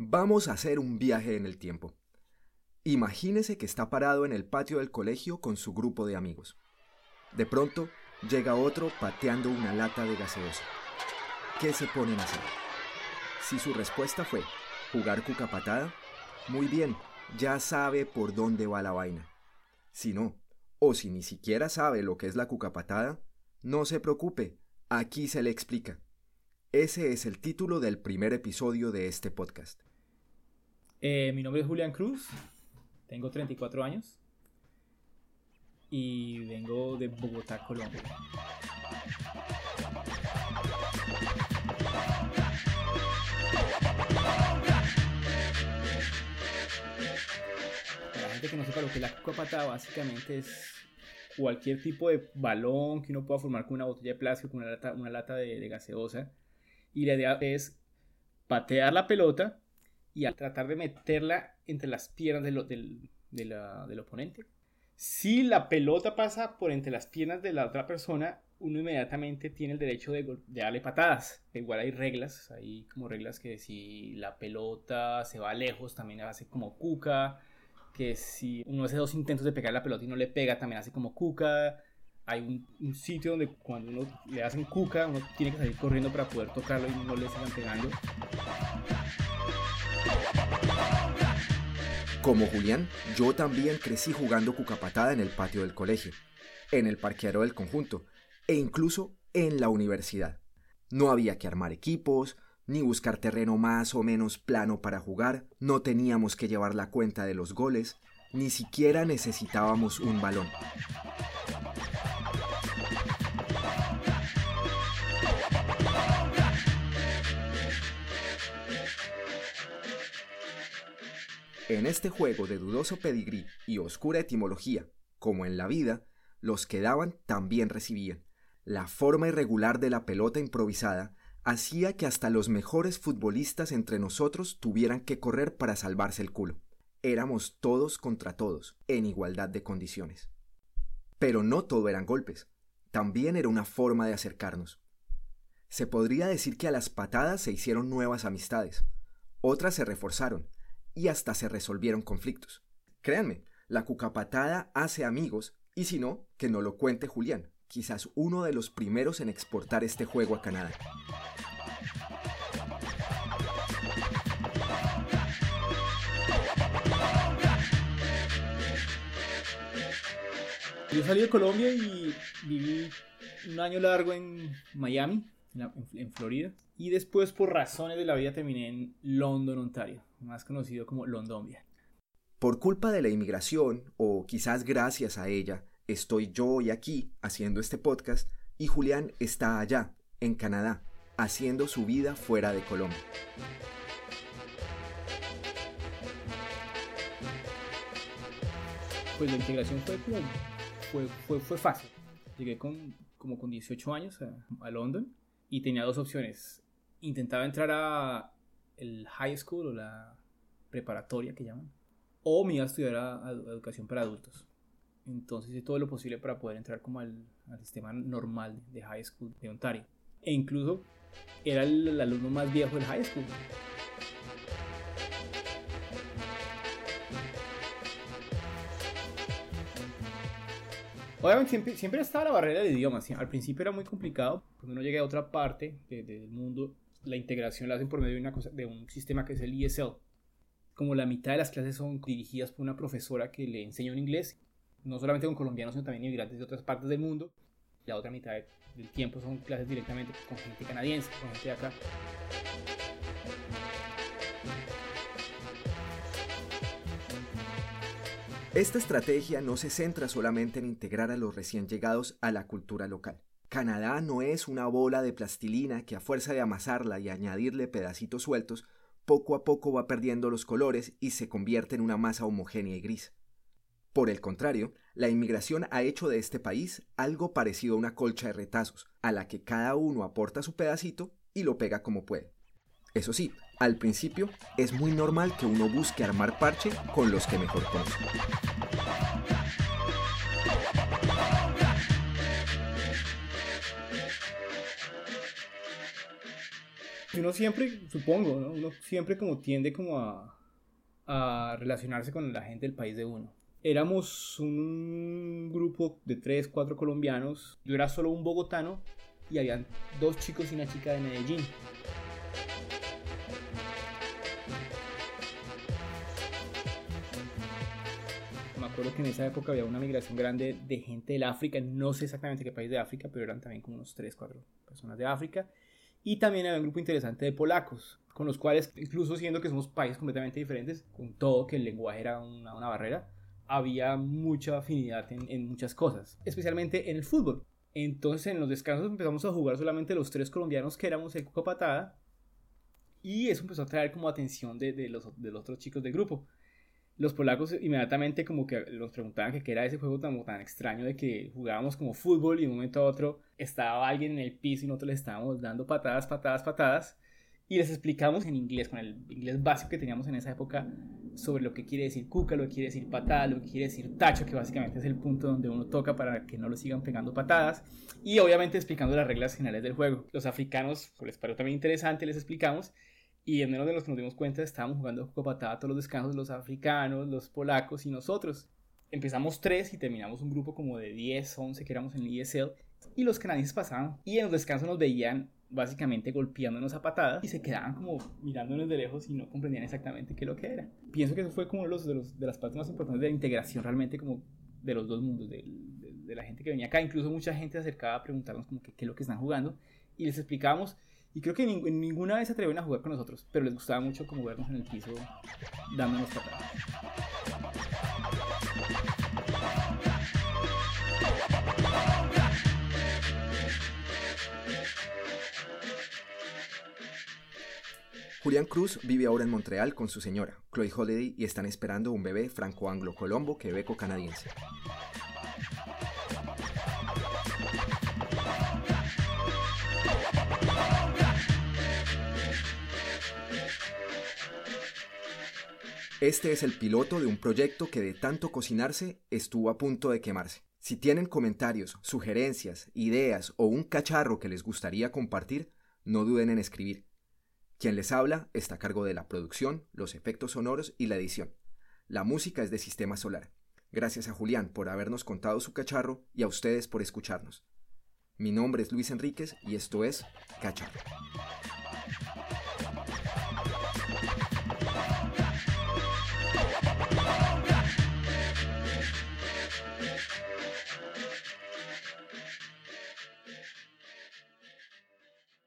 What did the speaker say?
Vamos a hacer un viaje en el tiempo. Imagínese que está parado en el patio del colegio con su grupo de amigos. De pronto, llega otro pateando una lata de gaseosa. ¿Qué se ponen a hacer? Si su respuesta fue jugar cuca patada, muy bien, ya sabe por dónde va la vaina. Si no, o si ni siquiera sabe lo que es la cuca patada, no se preocupe, aquí se le explica. Ese es el título del primer episodio de este podcast. Eh, mi nombre es Julián Cruz, tengo 34 años y vengo de Bogotá, Colombia. La gente que no sepa lo que es la cuca patada, básicamente es cualquier tipo de balón que uno pueda formar con una botella de plástico, con una lata, una lata de gaseosa. Y la idea es patear la pelota y al tratar de meterla entre las piernas del, del, de la, del oponente. Si la pelota pasa por entre las piernas de la otra persona, uno inmediatamente tiene el derecho de, de, darle patadas. Igual hay reglas, hay como reglas que si la pelota se va lejos también hace como cuca, que si uno hace dos intentos de pegar la pelota y no le pega también hace como cuca. Hay un, sitio donde cuando uno le hacen cuca, uno tiene que salir corriendo para poder tocarlo y no le sigan pegando. Como Julián, yo también crecí jugando cucapatada en el patio del colegio, en el parqueadero del conjunto e incluso en la universidad. No había que armar equipos, ni buscar terreno más o menos plano para jugar, no teníamos que llevar la cuenta de los goles, ni siquiera necesitábamos un balón. En este juego de dudoso pedigrí y oscura etimología, como en la vida, los que daban también recibían. La forma irregular de la pelota improvisada hacía que hasta los mejores futbolistas entre nosotros tuvieran que correr para salvarse el culo. Éramos todos contra todos, en igualdad de condiciones. Pero no todo eran golpes, también era una forma de acercarnos. Se podría decir que a las patadas se hicieron nuevas amistades, otras se reforzaron, y hasta se resolvieron conflictos. Créanme, la cucapatada hace amigos y si no, que no lo cuente Julián, quizás uno de los primeros en exportar este juego a Canadá. Yo salí de Colombia y viví un año largo en Miami, en Florida. Y después, por razones de la vida, terminé en London, Ontario, más conocido como Londombia. Por culpa de la inmigración, o quizás gracias a ella, estoy yo hoy aquí haciendo este podcast y Julián está allá, en Canadá, haciendo su vida fuera de Colombia. Pues la integración fue, fue, fue, fue fácil. Llegué con, como con 18 años a, a London y tenía dos opciones. Intentaba entrar a el high school o la preparatoria que llaman, o me iba a estudiar a, a educación para adultos. Entonces hice todo lo posible para poder entrar como al, al, sistema normal de high school de Ontario. E incluso era el, el alumno más viejo del high school. Obviamente siempre, siempre estaba la barrera del idioma. Al principio era muy complicado. Cuando uno llega a otra parte de, de, del mundo, la integración la hacen por medio de, una cosa, de un sistema que es el ESL. Como la mitad de las clases son dirigidas por una profesora que le enseña un inglés, no solamente con colombianos, sino también inmigrantes de otras partes del mundo. La otra mitad del tiempo son clases directamente con gente canadiense, con gente de acá. Esta estrategia no se centra solamente en integrar a los recién llegados a la cultura local. Canadá no es una bola de plastilina que a fuerza de amasarla y añadirle pedacitos sueltos, poco a poco va perdiendo los colores y se convierte en una masa homogénea y gris. Por el contrario, la inmigración ha hecho de este país algo parecido a una colcha de retazos, a la que cada uno aporta su pedacito y lo pega como puede. Eso sí, al principio es muy normal que uno busque armar parche con los que mejor conoce. Uno siempre, supongo, ¿no? Uno siempre como tiende como a, a relacionarse con la gente del país de uno. Éramos un grupo de tres, cuatro colombianos. Yo era solo un bogotano y habían dos chicos y una chica de Medellín. Me acuerdo que en esa época había una migración grande de gente del África, no sé exactamente qué país de África, pero eran también como unos 3, 4 personas de África. Y también había un grupo interesante de polacos, con los cuales, incluso siendo que somos países completamente diferentes, con todo que el lenguaje era una, una barrera, había mucha afinidad en, en, muchas cosas, especialmente en el fútbol. Entonces en los descansos empezamos a jugar solamente los tres colombianos que éramos el Cuca Patada y eso empezó a traer como atención de, de, los, de los otros chicos del grupo los polacos inmediatamente como que nos preguntaban que qué era ese juego tan, tan extraño de que jugábamos como fútbol y de un momento a otro estaba alguien en el piso y nosotros le estábamos dando patadas, patadas, patadas y les explicamos en inglés, con el inglés básico que teníamos en esa época, sobre lo que quiere decir cuca, lo que quiere decir patada, lo que quiere decir tacho, que básicamente es el punto donde uno toca para que no lo sigan pegando patadas, y obviamente explicando las reglas generales del juego. Los africanos, pues les pareció también interesante, les explicamos, y en menos de los que nos dimos cuenta, estábamos jugando patada todos los descansos, los africanos, los polacos y nosotros. Empezamos tres y terminamos un grupo como de 10, 11 que éramos en el ESL. Y los canadienses pasaban y en los descansos nos veían básicamente golpeándonos a patadas y se quedaban como mirándonos de lejos y no comprendían exactamente qué es lo que era. Pienso que eso fue como los, de, los, de las partes más importantes de la integración realmente como de los dos mundos, de, de, de la gente que venía acá. Incluso mucha gente se acercaba a preguntarnos como qué es lo que están jugando y les explicábamos y creo que ninguna vez se atreven a jugar con nosotros, pero les gustaba mucho como vernos en el piso dándonos patadas. Julián Cruz vive ahora en Montreal con su señora, Chloe Holiday, y están esperando un bebé franco-anglo-colombo Este es el piloto de un proyecto que de tanto cocinarse estuvo a punto de quemarse. Si tienen comentarios, sugerencias, ideas o un cacharro que les gustaría compartir, no duden en escribir. Quien les habla está a cargo de la producción, los efectos sonoros y la edición. La música es de Sistema Solar. Gracias a Julián por habernos contado su cacharro y a ustedes por escucharnos. Mi nombre es Luis Enríquez y esto es Cacharro.